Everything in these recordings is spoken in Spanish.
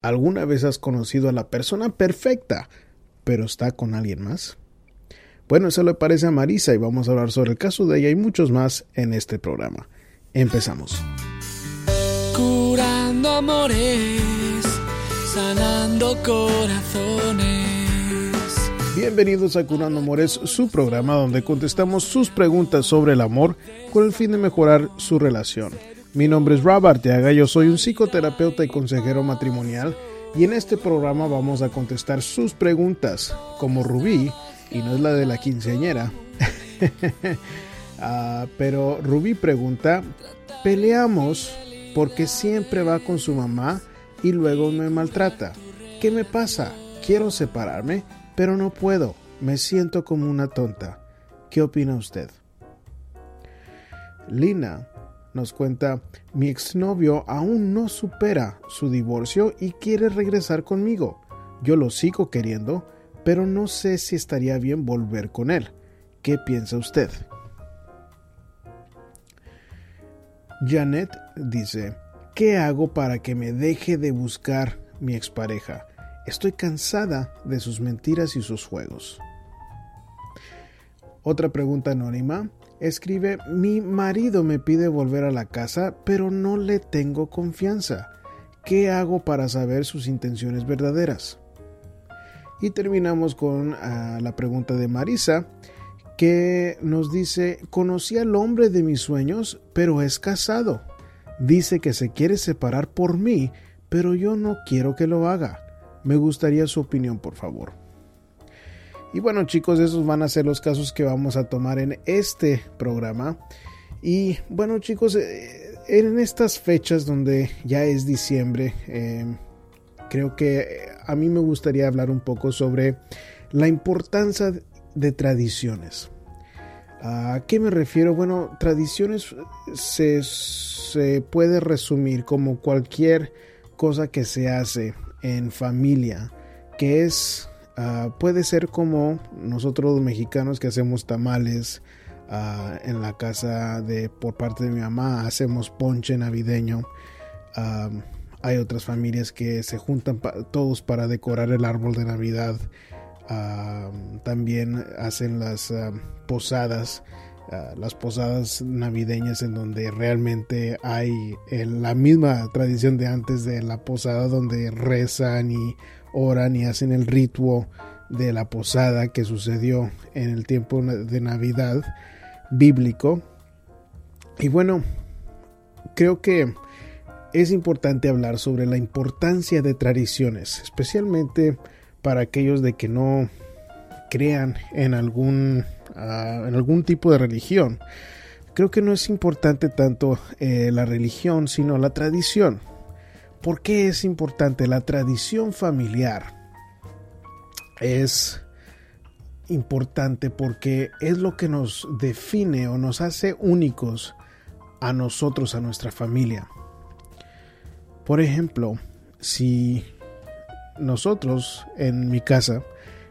¿Alguna vez has conocido a la persona perfecta, pero está con alguien más? Bueno, eso le parece a Marisa y vamos a hablar sobre el caso de ella y muchos más en este programa. Empezamos. Curando amores, sanando corazones. Bienvenidos a Curando Amores, su programa donde contestamos sus preguntas sobre el amor con el fin de mejorar su relación. Mi nombre es Rob Arteaga, yo soy un psicoterapeuta y consejero matrimonial y en este programa vamos a contestar sus preguntas como Rubí, y no es la de la quinceañera, ah, pero Rubí pregunta, peleamos porque siempre va con su mamá y luego me maltrata. ¿Qué me pasa? Quiero separarme, pero no puedo. Me siento como una tonta. ¿Qué opina usted? Lina nos cuenta, mi exnovio aún no supera su divorcio y quiere regresar conmigo. Yo lo sigo queriendo, pero no sé si estaría bien volver con él. ¿Qué piensa usted? Janet dice, ¿qué hago para que me deje de buscar mi expareja? Estoy cansada de sus mentiras y sus juegos. Otra pregunta anónima escribe, mi marido me pide volver a la casa, pero no le tengo confianza. ¿Qué hago para saber sus intenciones verdaderas? Y terminamos con ah, la pregunta de Marisa, que nos dice, conocí al hombre de mis sueños, pero es casado. Dice que se quiere separar por mí, pero yo no quiero que lo haga. Me gustaría su opinión, por favor. Y bueno chicos, esos van a ser los casos que vamos a tomar en este programa. Y bueno chicos, eh, en estas fechas donde ya es diciembre, eh, creo que a mí me gustaría hablar un poco sobre la importancia de tradiciones. ¿A qué me refiero? Bueno, tradiciones se, se puede resumir como cualquier cosa que se hace en familia, que es Ah, puede ser como nosotros los mexicanos que hacemos tamales ah, en la casa de por parte de mi mamá, hacemos ponche navideño. Ah, hay otras familias que se juntan todos para decorar el árbol de Navidad. también hacen las posadas, las posadas navideñas en donde realmente hay la misma tradición de antes de la posada donde rezan y oran y hacen el ritual de la posada que sucedió en el tiempo de Navidad bíblico. Y bueno, creo que es importante hablar sobre la importancia de tradiciones, especialmente para aquellos de que no crean en algún, ah, en algún tipo de religión. Creo que no es importante tanto eh, la religión, sino la tradición. ¿Por qué es importante? La tradición familiar es importante porque es lo que nos define o nos hace únicos a nosotros, a nuestra familia. Por ejemplo, si nosotros en mi casa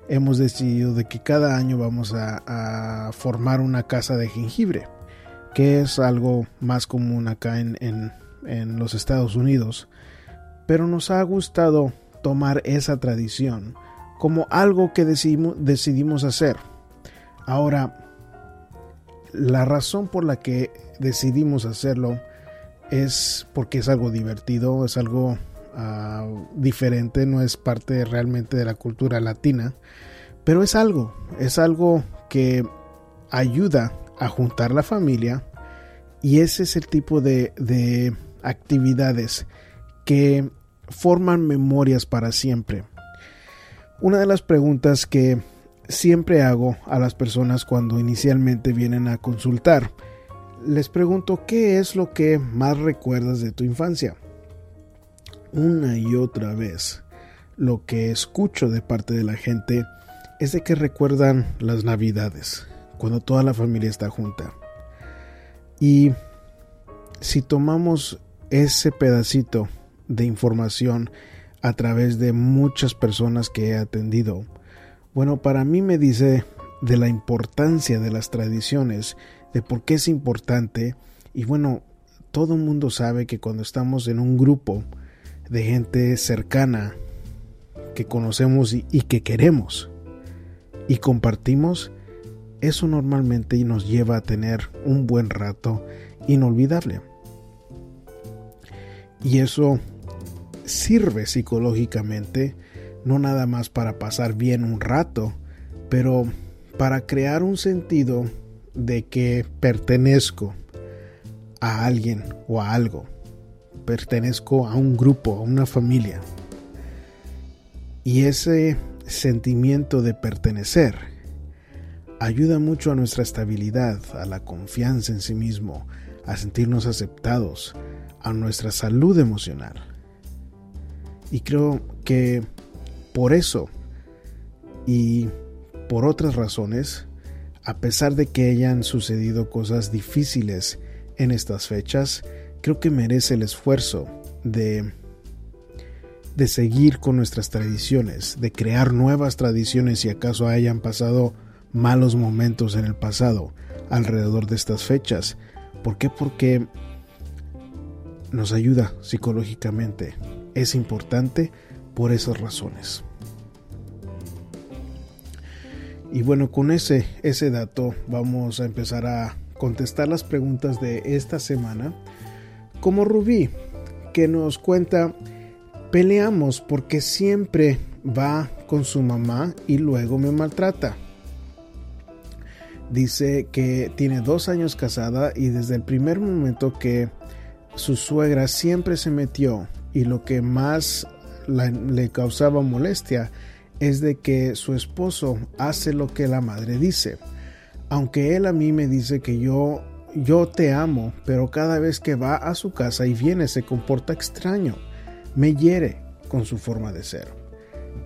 hemos decidido de que cada año vamos a, formar una casa de jengibre, que es algo más común acá en, en los Estados Unidos, pero nos ha gustado tomar esa tradición como algo que decidimos, decidimos hacer. Ahora, la razón por la que decidimos hacerlo es porque es algo divertido, es algo ah, diferente, no es parte realmente de la cultura latina, pero es algo, es algo que ayuda a juntar la familia y ese es el tipo de, de actividades que forman memorias para siempre. Una de las preguntas que siempre hago a las personas cuando inicialmente vienen a consultar, les pregunto qué es lo que más recuerdas de tu infancia. Una y otra vez, lo que escucho de parte de la gente es de que recuerdan las navidades, cuando toda la familia está junta. Y si tomamos ese pedacito de información a través de muchas personas que he atendido. Bueno, para mí me dice de la importancia de las tradiciones, de por qué es importante y bueno, todo el mundo sabe que cuando estamos en un grupo de gente cercana que conocemos y, y que queremos y compartimos, eso normalmente nos lleva a tener un buen rato inolvidable. Y eso sirve psicológicamente, no nada más para pasar bien un rato, pero para crear un sentido de que pertenezco a alguien o a algo. Pertenezco a un grupo, a una familia. Y ese sentimiento de pertenecer ayuda mucho a nuestra estabilidad, a la confianza en sí mismo, a sentirnos aceptados, a nuestra salud emocional. Y creo que por eso y por otras razones, a pesar de que hayan sucedido cosas difíciles en estas fechas, creo que merece el esfuerzo de de seguir con nuestras tradiciones, de crear nuevas tradiciones si acaso hayan pasado malos momentos en el pasado alrededor de estas fechas. ¿Por qué? Porque nos ayuda psicológicamente. Es importante por esas razones. Y bueno, con ese, ese dato vamos a empezar a contestar las preguntas de esta semana. Como Rubí, que nos cuenta, peleamos porque siempre va con su mamá y luego me maltrata. Dice que tiene dos años casada y desde el primer momento que su suegra siempre se metió y lo que más le causaba molestia es de que su esposo hace lo que la madre dice. Aunque él a mí me dice que yo yo te amo, pero cada vez que va a su casa y viene se comporta extraño. Me hiere con su forma de ser.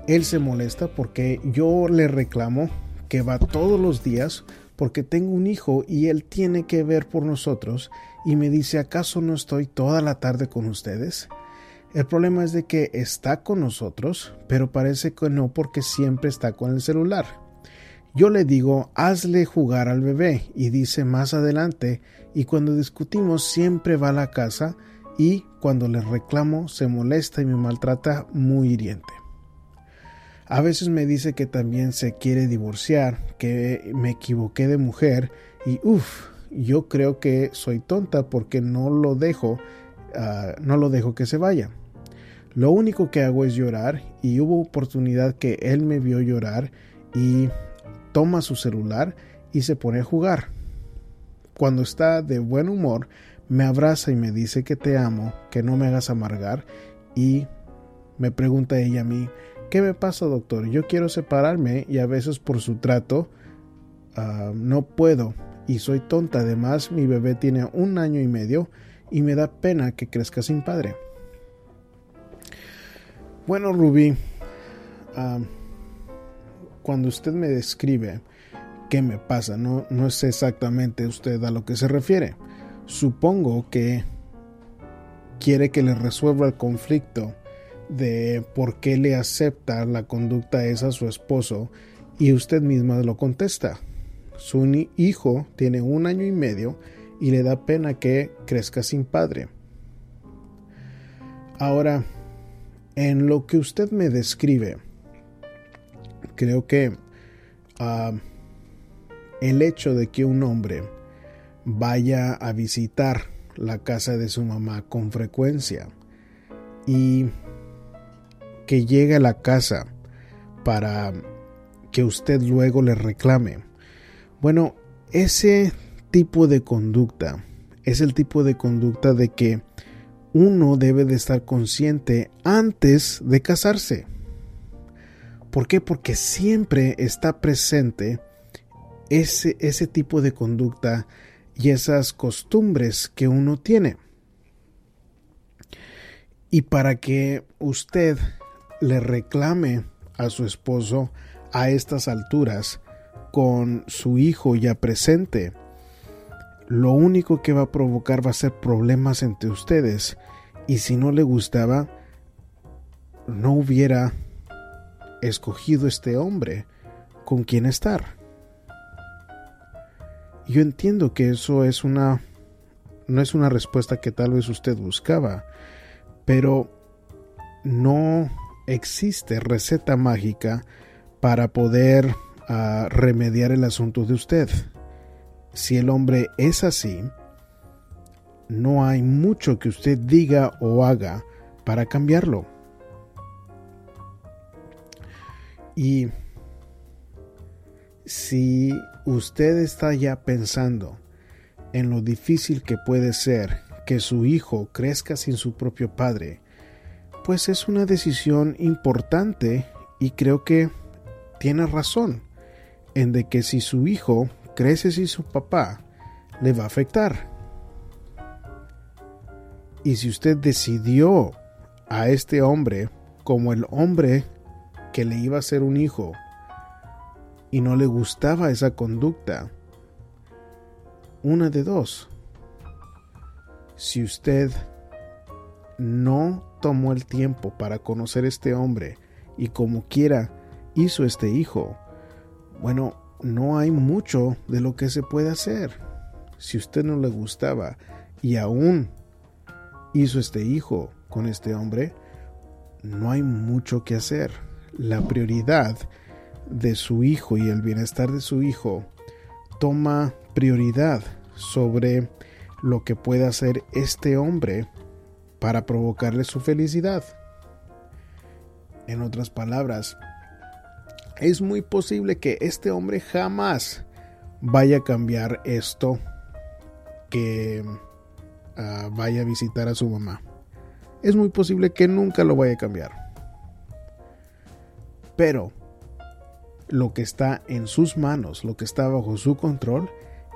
Él se molesta porque yo le reclamo que va todos los días porque tengo un hijo y él tiene que ver por nosotros y me dice ¿acaso no estoy toda la tarde con ustedes? El problema es de que está con nosotros, pero parece que no porque siempre está con el celular. Yo le digo, hazle jugar al bebé, y dice más adelante, y cuando discutimos siempre va a la casa, y cuando le reclamo se molesta y me maltrata muy hiriente. A veces me dice que también se quiere divorciar, que me equivoqué de mujer, y uff, yo creo que soy tonta porque no lo dejo, ah, no lo dejo que se vaya. Lo único que hago es llorar y hubo oportunidad que él me vio llorar y toma su celular y se pone a jugar. Cuando está de buen humor, me abraza y me dice que te amo, que no me hagas amargar y me pregunta ella a mí, ¿qué me pasa doctor? Yo quiero separarme y a veces por su trato ah, no puedo y soy tonta. Además, mi bebé tiene un año y medio y me da pena que crezca sin padre. Bueno, Ruby, cuando usted me describe qué me pasa, no, no es exactamente usted a lo que se refiere. Supongo que quiere que le resuelva el conflicto de por qué le acepta la conducta esa a su esposo y usted misma lo contesta. Su hijo tiene un año y medio y le da pena que crezca sin padre. Ahora, en lo que usted me describe, creo que ah, el hecho de que un hombre vaya a visitar la casa de su mamá con frecuencia y que llegue a la casa para que usted luego le reclame. Bueno, ese tipo de conducta es el tipo de conducta de que uno debe de estar consciente antes de casarse. ¿Por qué? Porque siempre está presente ese, ese tipo de conducta y esas costumbres que uno tiene. Y para que usted le reclame a su esposo a estas alturas con su hijo ya presente, lo único que va a provocar va a ser problemas entre ustedes y si no le gustaba, no hubiera escogido este hombre con quien estar. Yo entiendo que eso es una no es una respuesta que tal vez usted buscaba, pero no existe receta mágica para poder ah, remediar el asunto de usted. Si el hombre es así, no hay mucho que usted diga o haga para cambiarlo. Y si usted está ya pensando en lo difícil que puede ser que su hijo crezca sin su propio padre, pues es una decisión importante y creo que tiene razón en de que si su hijo crece sin su papá, le va a afectar. Y si usted decidió a este hombre como el hombre que le iba a ser un hijo y no le gustaba esa conducta, una de dos. Si usted no tomó el tiempo para conocer este hombre y como quiera hizo este hijo, bueno, no hay mucho de lo que se puede hacer. Si usted no le gustaba y aún hizo este hijo con este hombre, no hay mucho que hacer. La prioridad de su hijo y el bienestar de su hijo toma prioridad sobre lo que pueda hacer este hombre para provocarle su felicidad. En otras palabras, es muy posible que este hombre jamás vaya a cambiar esto que ah, vaya a visitar a su mamá. Es muy posible que nunca lo vaya a cambiar. Pero lo que está en sus manos, lo que está bajo su control,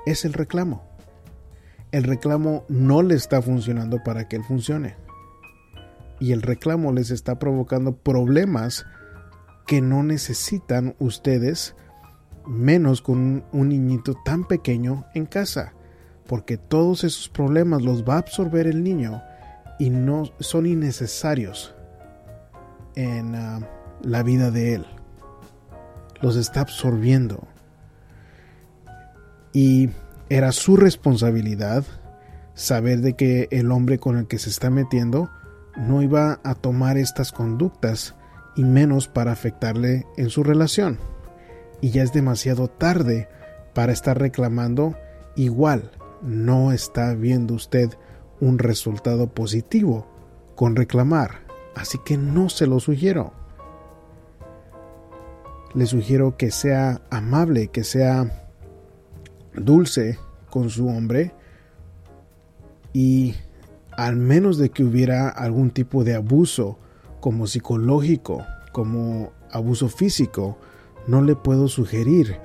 es el reclamo. El reclamo no le está funcionando para que él funcione. Y el reclamo les está provocando problemas que no necesitan ustedes, menos con un niñito tan pequeño en casa, porque todos esos problemas los va a absorber el niño y no son innecesarios en ah, la vida de él. Los está absorbiendo. Y era su responsabilidad saber de que el hombre con el que se está metiendo no iba a tomar estas conductas y menos para afectarle en su relación. Y ya es demasiado tarde para estar reclamando igual. No está viendo usted un resultado positivo con reclamar. Así que no se lo sugiero. Le sugiero que sea amable, que sea dulce con su hombre y al menos de que hubiera algún tipo de abuso como psicológico, como abuso físico, no le puedo sugerir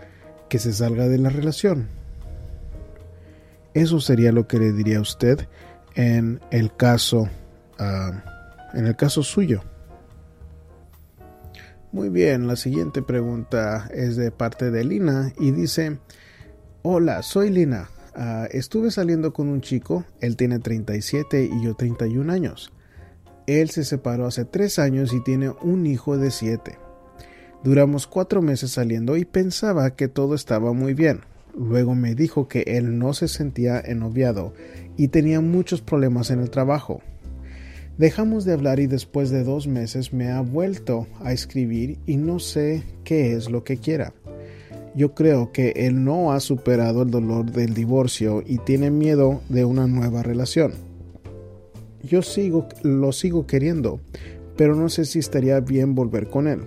que se salga de la relación. Eso sería lo que le diría a usted en el caso, ah, en el caso suyo. Muy bien, la siguiente pregunta es de parte de Lina y dice, hola, soy Lina. Ah, estuve saliendo con un chico, él tiene 37 y yo 31 años. Él se separó hace 3 años y tiene un hijo de 7. Duramos 4 meses saliendo y pensaba que todo estaba muy bien. Luego me dijo que él no se sentía enoviado y tenía muchos problemas en el trabajo. Dejamos de hablar y después de dos meses me ha vuelto a escribir y no sé qué es lo que quiera. Yo creo que él no ha superado el dolor del divorcio y tiene miedo de una nueva relación. Yo sigo, lo sigo queriendo, pero no sé si estaría bien volver con él.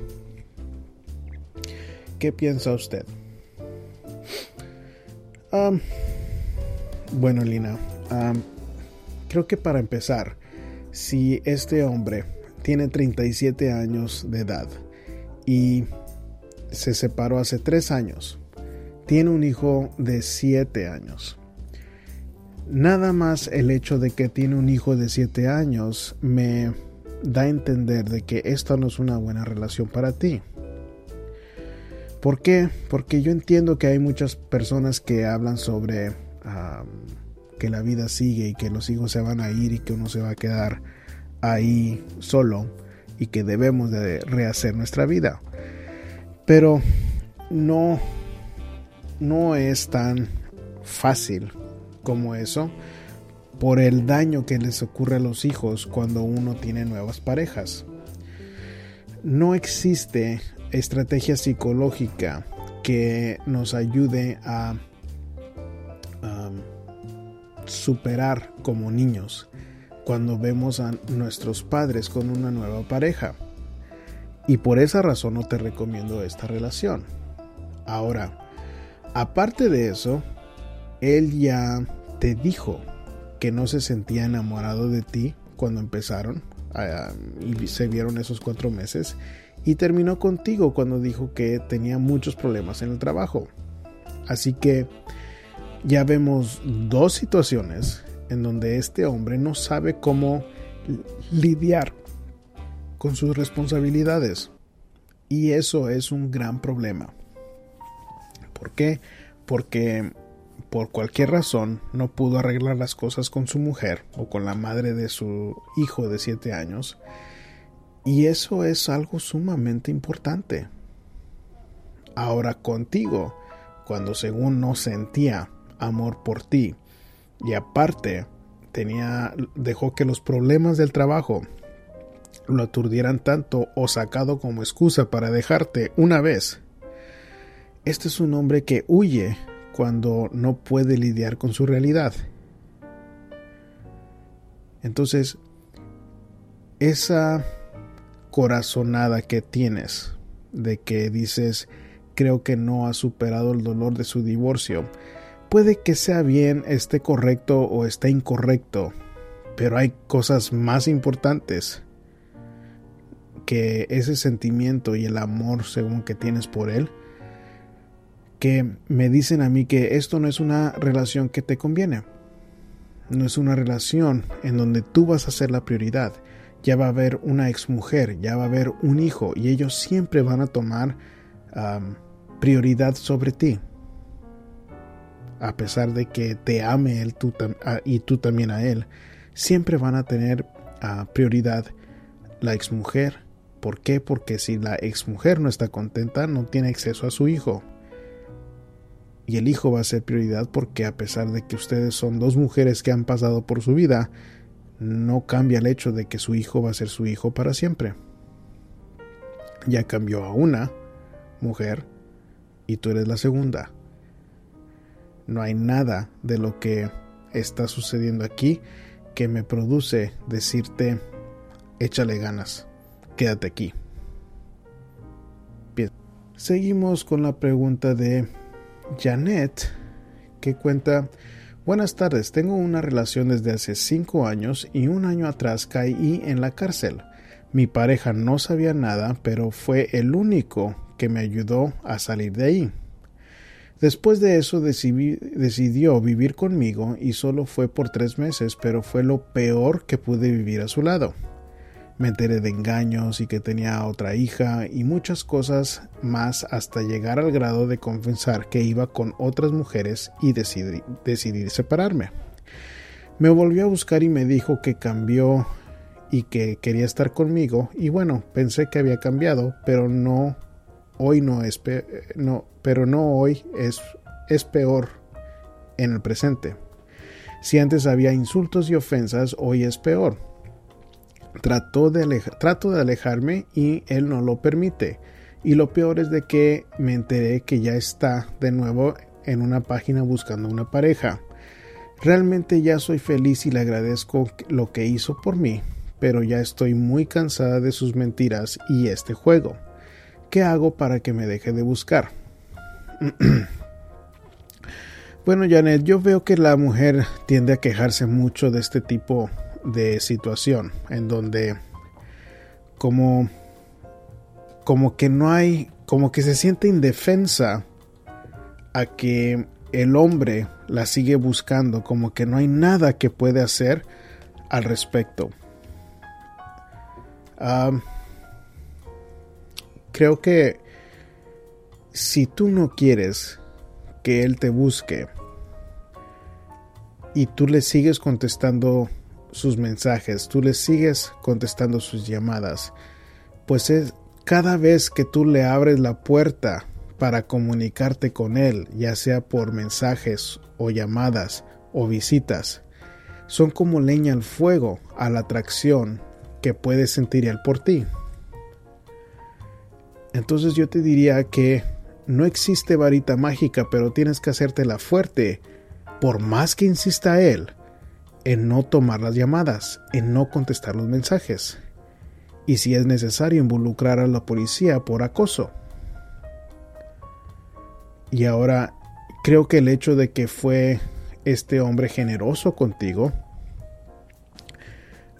¿Qué piensa usted? bueno, Lina, creo que para empezar, si este hombre tiene 37 años de edad y se separó hace tres años. Tiene un hijo de siete años. Nada más el hecho de que tiene un hijo de siete años me da a entender de que esta no es una buena relación para ti. ¿Por qué? Porque yo entiendo que hay muchas personas que hablan sobre que la vida sigue y que los hijos se van a ir y que uno se va a quedar ahí solo y que debemos de rehacer nuestra vida. Pero no, no es tan fácil como eso por el daño que les ocurre a los hijos cuando uno tiene nuevas parejas. no existe estrategia psicológica que nos ayude a superar como niños cuando vemos a nuestros padres con una nueva pareja. Y por esa razón no te recomiendo esta relación. Ahora, aparte de eso, él ya te dijo que no se sentía enamorado de ti cuando empezaron ah, y se vieron esos cuatro meses y terminó contigo cuando dijo que tenía muchos problemas en el trabajo. Así que ya vemos dos situaciones en donde este hombre no sabe cómo lidiar con sus responsabilidades. Y eso es un gran problema. ¿Por qué? Porque por cualquier razón no pudo arreglar las cosas con su mujer o con la madre de su hijo de 7 años. Y eso es algo sumamente importante. Ahora contigo, cuando según no sentía amor por ti y aparte tenía dejó que los problemas del trabajo lo aturdieran tanto o sacado como excusa para dejarte una vez. Este es un hombre que huye cuando no puede lidiar con su realidad. Entonces, esa corazonada que tienes de que dices, creo que no ha superado el dolor de su divorcio, puede que sea bien, esté correcto o esté incorrecto, pero hay cosas más importantes que ese sentimiento y el amor según que tienes por él, que me dicen a mí que esto no es una relación que te conviene. No es una relación en donde tú vas a ser la prioridad. Ya va a haber una exmujer, ya va a haber un hijo y ellos siempre van a tomar prioridad sobre ti a pesar de que te ame él tú, y tú también a él, siempre van a tener prioridad la exmujer. ¿Por qué? Porque si la exmujer no está contenta, no tiene acceso a su hijo. Y el hijo va a ser prioridad porque a pesar de que ustedes son dos mujeres que han pasado por su vida, no cambia el hecho de que su hijo va a ser su hijo para siempre. Ya cambió a una mujer y tú eres la segunda. No hay nada de lo que está sucediendo aquí que me produce decirte, échale ganas, quédate aquí. Bien, seguimos con la pregunta de Janet, que cuenta, buenas tardes, tengo una relación desde hace cinco años y un año atrás caí en la cárcel. Mi pareja no sabía nada, pero fue el único que me ayudó a salir de ahí. Después de eso decidió vivir conmigo y solo fue por tres meses, pero fue lo peor que pude vivir a su lado. Me enteré de engaños y que tenía otra hija y muchas cosas más hasta llegar al grado de confesar que iba con otras mujeres y decidí, decidir separarme. Me volvió a buscar y me dijo que cambió y que quería estar conmigo y bueno, pensé que había cambiado, pero no hoy no es no, pero no hoy es, es peor en el presente. Si antes había insultos y ofensas, hoy es peor. De, trato de alejarme y él no lo permite. Y lo peor es de que me enteré que ya está de nuevo en una página buscando una pareja. Realmente ya soy feliz y le agradezco lo que hizo por mí, pero ya estoy muy cansada de sus mentiras y este juego. ¿Qué hago para que me deje de buscar? bueno, Janet, yo veo que la mujer tiende a quejarse mucho de este tipo de situación, en donde como como que no hay, como que se siente indefensa a que el hombre la sigue buscando, como que no hay nada que puede hacer al respecto. Creo que si tú no quieres que Él te busque y tú le sigues contestando sus mensajes, tú le sigues contestando sus llamadas, pues es cada vez que tú le abres la puerta para comunicarte con Él, ya sea por mensajes o llamadas o visitas, son como leña al fuego a la atracción que puede sentir Él por ti. Entonces yo te diría que no existe varita mágica, pero tienes que hacértela fuerte, por más que insista él, en no tomar las llamadas, en no contestar los mensajes, y si es necesario involucrar a la policía por acoso. Y ahora creo que el hecho de que fue este hombre generoso contigo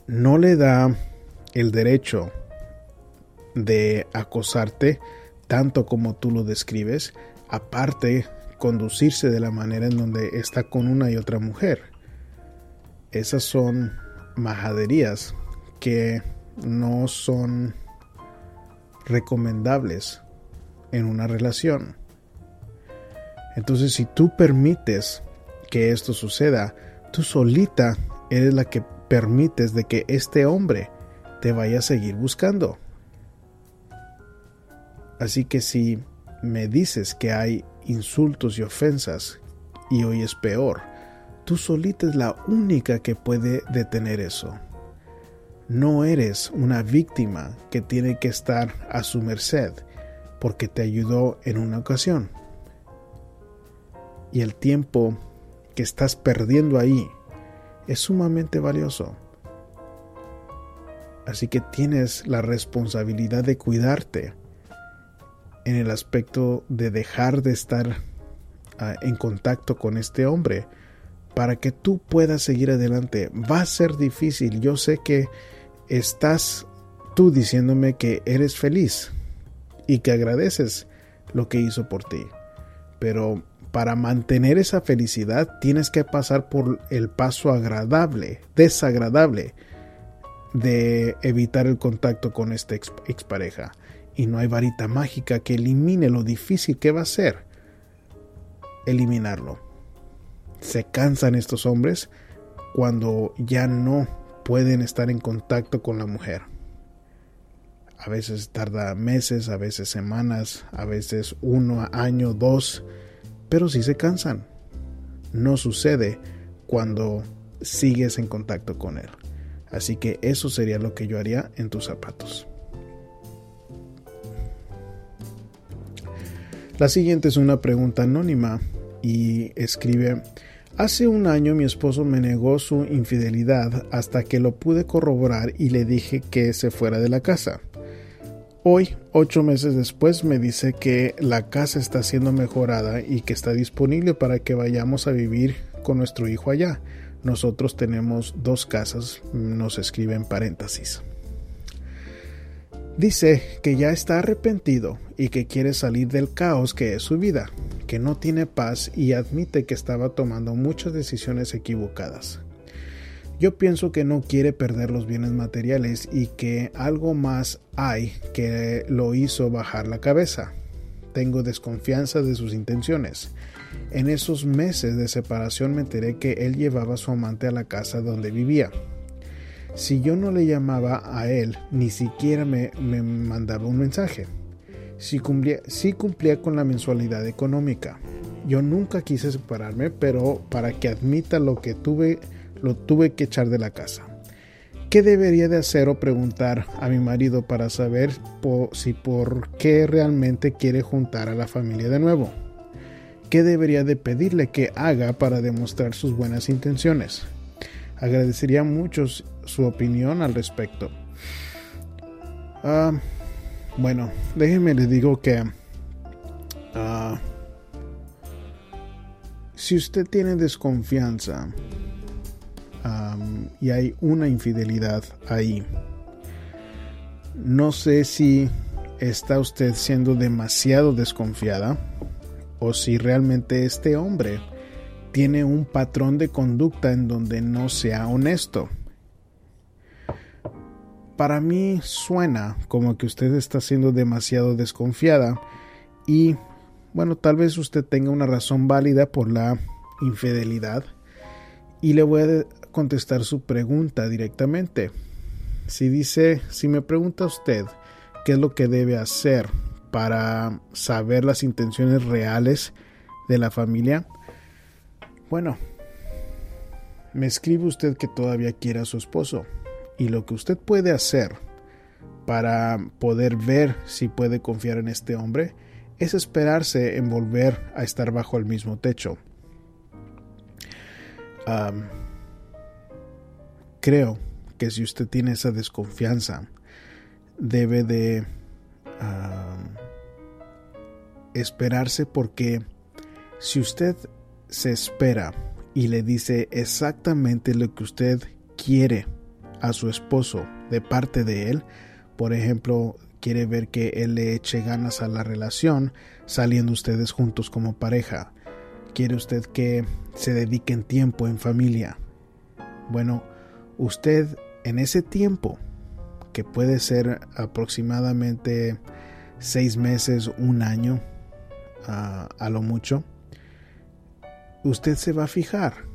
no le da el derecho de acosarte tanto como tú lo describes, aparte conducirse de la manera en donde está con una y otra mujer. Esas son majaderías que no son recomendables en una relación. Entonces, si tú permites que esto suceda, tú solita eres la que permites de que este hombre te vaya a seguir buscando. Así que si me dices que hay insultos y ofensas y hoy es peor, tú solita es la única que puede detener eso. No eres una víctima que tiene que estar a su merced porque te ayudó en una ocasión. Y el tiempo que estás perdiendo ahí es sumamente valioso. Así que tienes la responsabilidad de cuidarte en el aspecto de dejar de estar ah, en contacto con este hombre para que tú puedas seguir adelante. Va a ser difícil. Yo sé que estás tú diciéndome que eres feliz y que agradeces lo que hizo por ti. Pero para mantener esa felicidad tienes que pasar por el paso agradable, desagradable de evitar el contacto con esta expareja. Y no hay varita mágica que elimine lo difícil que va a ser eliminarlo. Se cansan estos hombres cuando ya no pueden estar en contacto con la mujer. A veces tarda meses, a veces semanas, a veces uno año, dos, pero sí se cansan. No sucede cuando sigues en contacto con él. Así que eso sería lo que yo haría en tus zapatos. La siguiente es una pregunta anónima y escribe, Hace un año mi esposo me negó su infidelidad hasta que lo pude corroborar y le dije que se fuera de la casa. Hoy, ocho meses después, me dice que la casa está siendo mejorada y que está disponible para que vayamos a vivir con nuestro hijo allá. Nosotros tenemos dos casas, nos escribe en paréntesis. Dice que ya está arrepentido y que quiere salir del caos que es su vida, que no tiene paz y admite que estaba tomando muchas decisiones equivocadas. Yo pienso que no quiere perder los bienes materiales y que algo más hay que lo hizo bajar la cabeza. Tengo desconfianza de sus intenciones. En esos meses de separación me enteré que él llevaba a su amante a la casa donde vivía. Si yo no le llamaba a él, ni siquiera me, mandaba un mensaje. Si cumplía, cumplía con la mensualidad económica. Yo nunca quise separarme, pero para que admita lo que tuve, lo tuve que echar de la casa. ¿Qué debería de hacer o preguntar a mi marido para saber si por qué realmente quiere juntar a la familia de nuevo? ¿Qué debería de pedirle que haga para demostrar sus buenas intenciones? Agradecería mucho su opinión al respecto. Ah, bueno, déjenme les digo que ah, si usted tiene desconfianza y hay una infidelidad ahí, no sé si está usted siendo demasiado desconfiada o si realmente este hombre tiene un patrón de conducta en donde no sea honesto. Para mí suena como que usted está siendo demasiado desconfiada y bueno, tal vez usted tenga una razón válida por la infidelidad y le voy a contestar su pregunta directamente. Si dice, si me pregunta usted qué es lo que debe hacer para saber las intenciones reales de la familia, bueno, me escribe usted que todavía quiere a su esposo y lo que usted puede hacer para poder ver si puede confiar en este hombre es esperarse en volver a estar bajo el mismo techo. creo que si usted tiene esa desconfianza, debe de esperarse porque si usted se espera y le dice exactamente lo que usted quiere a su esposo de parte de él, por ejemplo, quiere ver que él le eche ganas a la relación saliendo ustedes juntos como pareja, quiere usted que se dediquen tiempo en familia. Bueno, usted en ese tiempo, que puede ser aproximadamente seis meses, un año, a lo mucho, usted se va a fijar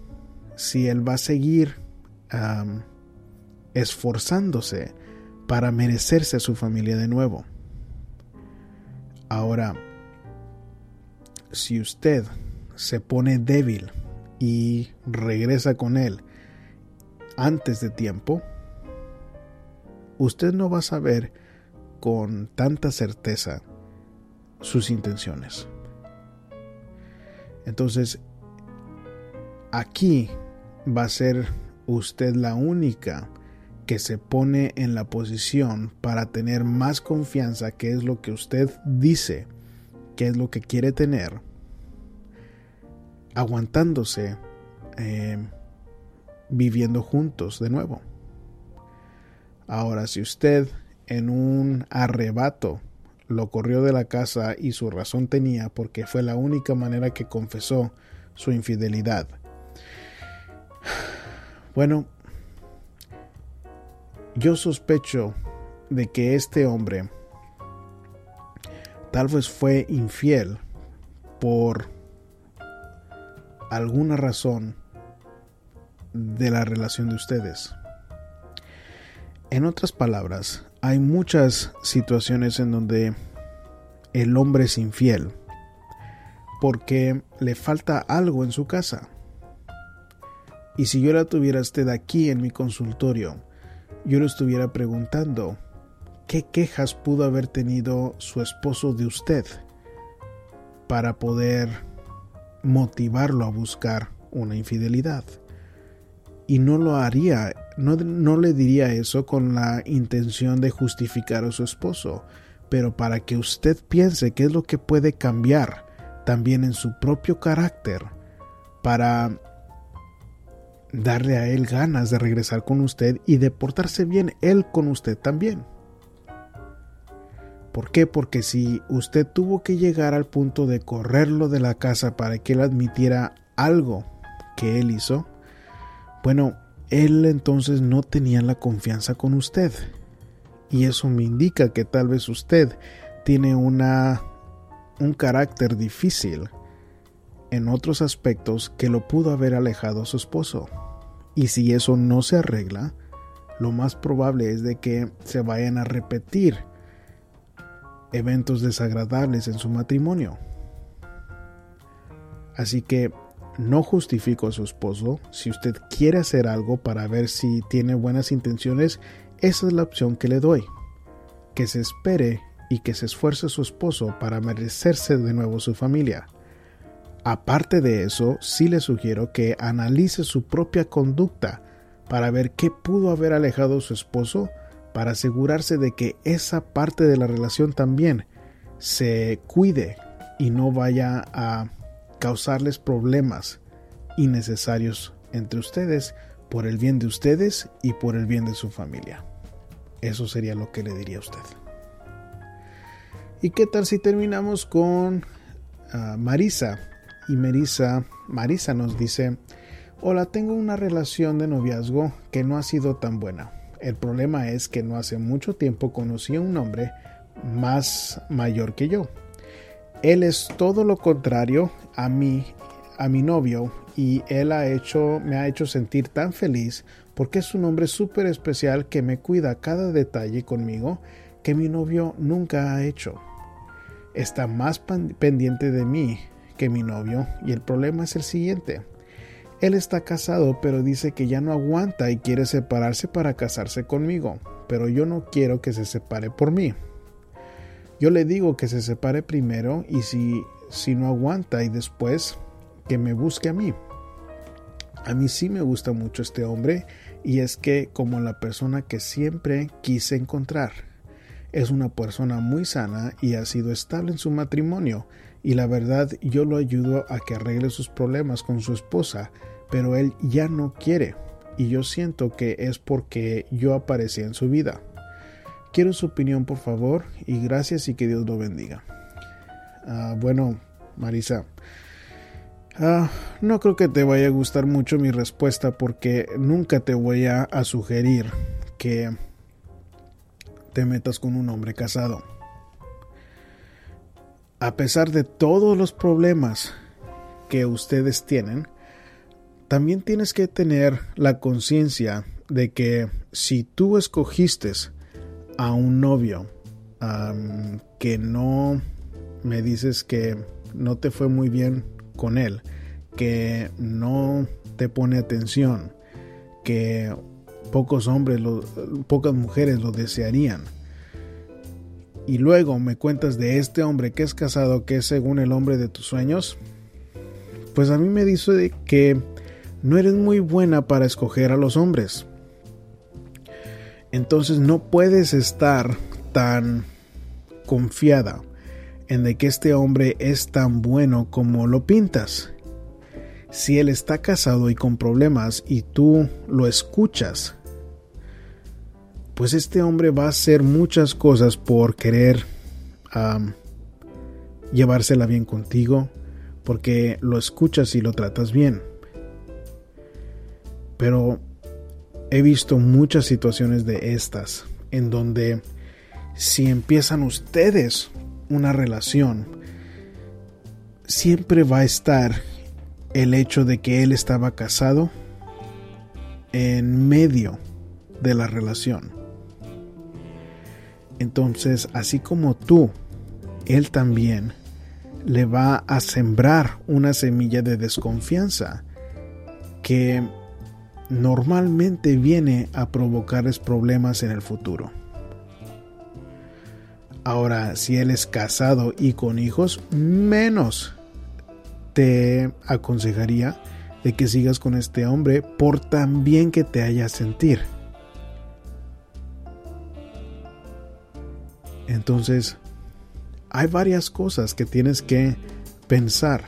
si él va a seguir esforzándose para merecerse a su familia de nuevo. Ahora, si usted se pone débil y regresa con él antes de tiempo, usted no va a saber con tanta certeza sus intenciones. Entonces, aquí va a ser usted la única que se pone en la posición para tener más confianza que es lo que usted dice, que es lo que quiere tener, aguantándose, eh, viviendo juntos de nuevo. Ahora, si usted en un arrebato lo corrió de la casa y su razón tenía porque fue la única manera que confesó su infidelidad. Bueno, yo sospecho de que este hombre tal vez fue infiel por alguna razón de la relación de ustedes. En otras palabras, hay muchas situaciones en donde el hombre es infiel porque le falta algo en su casa. Y si yo la tuviera usted aquí en mi consultorio, yo le estuviera preguntando, ¿qué quejas pudo haber tenido su esposo de usted para poder motivarlo a buscar una infidelidad? y no lo haría, no, no, le diría eso con la intención de justificar a su esposo, pero para que usted piense qué es lo que puede cambiar también en su propio carácter para darle a él ganas de regresar con usted y de portarse bien él con usted también. ¿Por qué? Porque si usted tuvo que llegar al punto de correrlo de la casa para que él admitiera algo que él hizo, bueno, él entonces no tenía la confianza con usted. Y eso me indica que tal vez usted tiene una un carácter difícil en otros aspectos que lo pudo haber alejado a su esposo. Y si eso no se arregla, lo más probable es de que se vayan a repetir eventos desagradables en su matrimonio. Así que no justifico a su esposo. Si usted quiere hacer algo para ver si tiene buenas intenciones, esa es la opción que le doy. Que se espere y que se esfuerce su esposo para merecerse de nuevo su familia. Aparte de eso, sí le sugiero que analice su propia conducta para ver qué pudo haber alejado a su esposo para asegurarse de que esa parte de la relación también se cuide y no vaya a causarles problemas innecesarios entre ustedes por el bien de ustedes y por el bien de su familia. Eso sería lo que le diría a usted. ¿Y qué tal si terminamos con ah, Marisa? Y Marisa, Marisa nos dice, hola, tengo una relación de noviazgo que no ha sido tan buena. El problema es que no hace mucho tiempo conocí a un hombre más mayor que yo. Él es todo lo contrario a mí, a mi novio, y él ha hecho, me ha hecho sentir tan feliz porque es un hombre súper especial que me cuida cada detalle conmigo que mi novio nunca ha hecho. Está más pendiente de mí que mi novio y el problema es el siguiente. Él está casado, pero dice que ya no aguanta y quiere separarse para casarse conmigo, pero yo no quiero que se separe por mí. Yo le digo que se separe primero y si, si no aguanta y después que me busque a mí. A mí sí me gusta mucho este hombre y es que como la persona que siempre quise encontrar. Es una persona muy sana y ha sido estable en su matrimonio y la verdad yo lo ayudo a que arregle sus problemas con su esposa, pero él ya no quiere y yo siento que es porque yo aparecí en su vida. Quiero su opinión por favor y gracias y que Dios lo bendiga. Ah, bueno, Marisa, Ah, no creo que te vaya a gustar mucho mi respuesta porque nunca te voy a, sugerir que te metas con un hombre casado. A pesar de todos los problemas que ustedes tienen, también tienes que tener la conciencia de que si tú escogiste a un novio que no me dices que no te fue muy bien con él, que no te pone atención, que pocos hombres, pocas mujeres lo desearían. Y luego me cuentas de este hombre que es casado, que es según el hombre de tus sueños. Pues a mí me dice que no eres muy buena para escoger a los hombres. Entonces no puedes estar tan confiada en de que este hombre es tan bueno como lo pintas. Si él está casado y con problemas y tú lo escuchas, pues este hombre va a hacer muchas cosas por querer llevársela bien contigo, porque lo escuchas y lo tratas bien. Pero he visto muchas situaciones de estas, en donde si empiezan ustedes una relación, siempre va a estar el hecho de que él estaba casado en medio de la relación. Entonces, así como tú, él también le va a sembrar una semilla de desconfianza que normalmente viene a provocarles problemas en el futuro. Ahora, si él es casado y con hijos, menos te aconsejaría de que sigas con este hombre por tan bien que te haya sentir. Entonces, hay varias cosas que tienes que pensar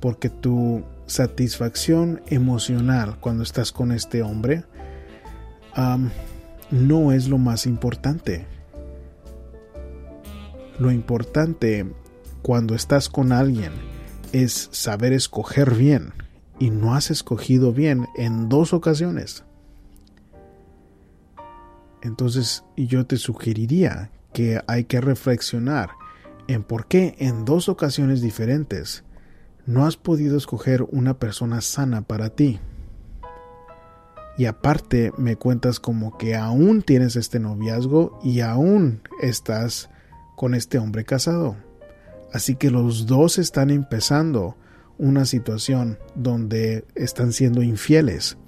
porque tu satisfacción emocional cuando estás con este hombre no es lo más importante. Lo importante cuando estás con alguien es saber escoger bien y no has escogido bien en dos ocasiones. Entonces yo te sugeriría que hay que reflexionar en por qué en dos ocasiones diferentes no has podido escoger una persona sana para ti. Y aparte me cuentas como que aún tienes este noviazgo y aún estás con este hombre casado. Así que los dos están empezando una situación donde están siendo infieles.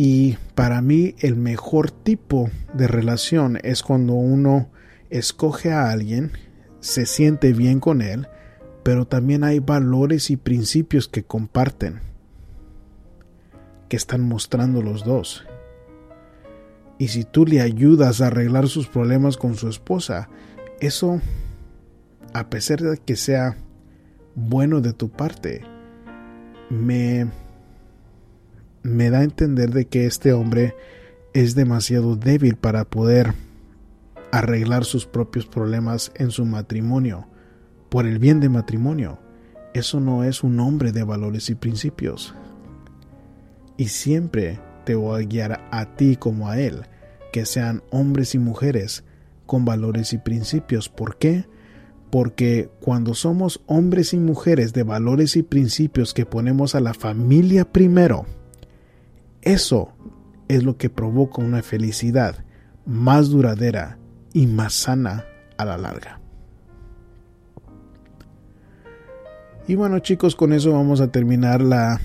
Y para mí el mejor tipo de relación es cuando uno escoge a alguien, se siente bien con él, pero también hay valores y principios que comparten, que están mostrando los dos. Y si tú le ayudas a arreglar sus problemas con su esposa, eso, a pesar de que sea bueno de tu parte, me, me da a entender de que este hombre es demasiado débil para poder arreglar sus propios problemas en su matrimonio, por el bien de matrimonio. Eso no es un hombre de valores y principios. Y siempre te voy a guiar a ti como a Él, que sean hombres y mujeres con valores y principios. ¿Por qué? Porque cuando somos hombres y mujeres de valores y principios que ponemos a la familia primero, eso es lo que provoca una felicidad más duradera y más sana a la larga. Y bueno chicos, con eso vamos a terminar la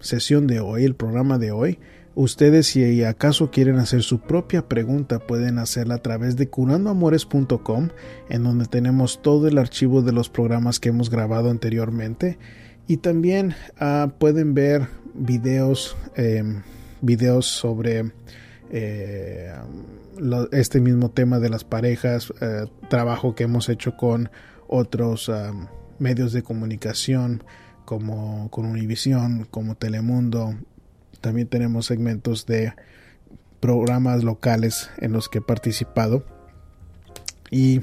sesión de hoy, el programa de hoy. Ustedes si acaso quieren hacer su propia pregunta pueden hacerla a través de curandoamores.com en donde tenemos todo el archivo de los programas que hemos grabado anteriormente y también uh, pueden ver videos, eh, videos sobre eh, este mismo tema de las parejas, eh, trabajo que hemos hecho con otros medios de comunicación como con Univision, como Telemundo. También tenemos segmentos de programas locales en los que he participado. Y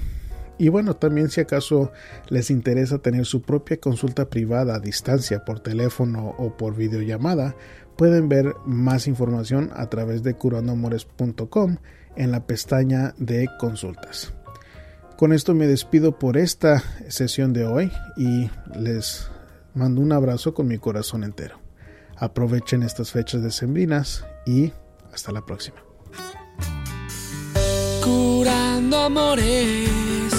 y bueno, también si acaso les interesa tener su propia consulta privada a distancia por teléfono o por videollamada, pueden ver más información a través de curandoamores.com en la pestaña de consultas. Con esto me despido por esta sesión de hoy y les mando un abrazo con mi corazón entero. Aprovechen estas fechas decembrinas y hasta la próxima. Curando amores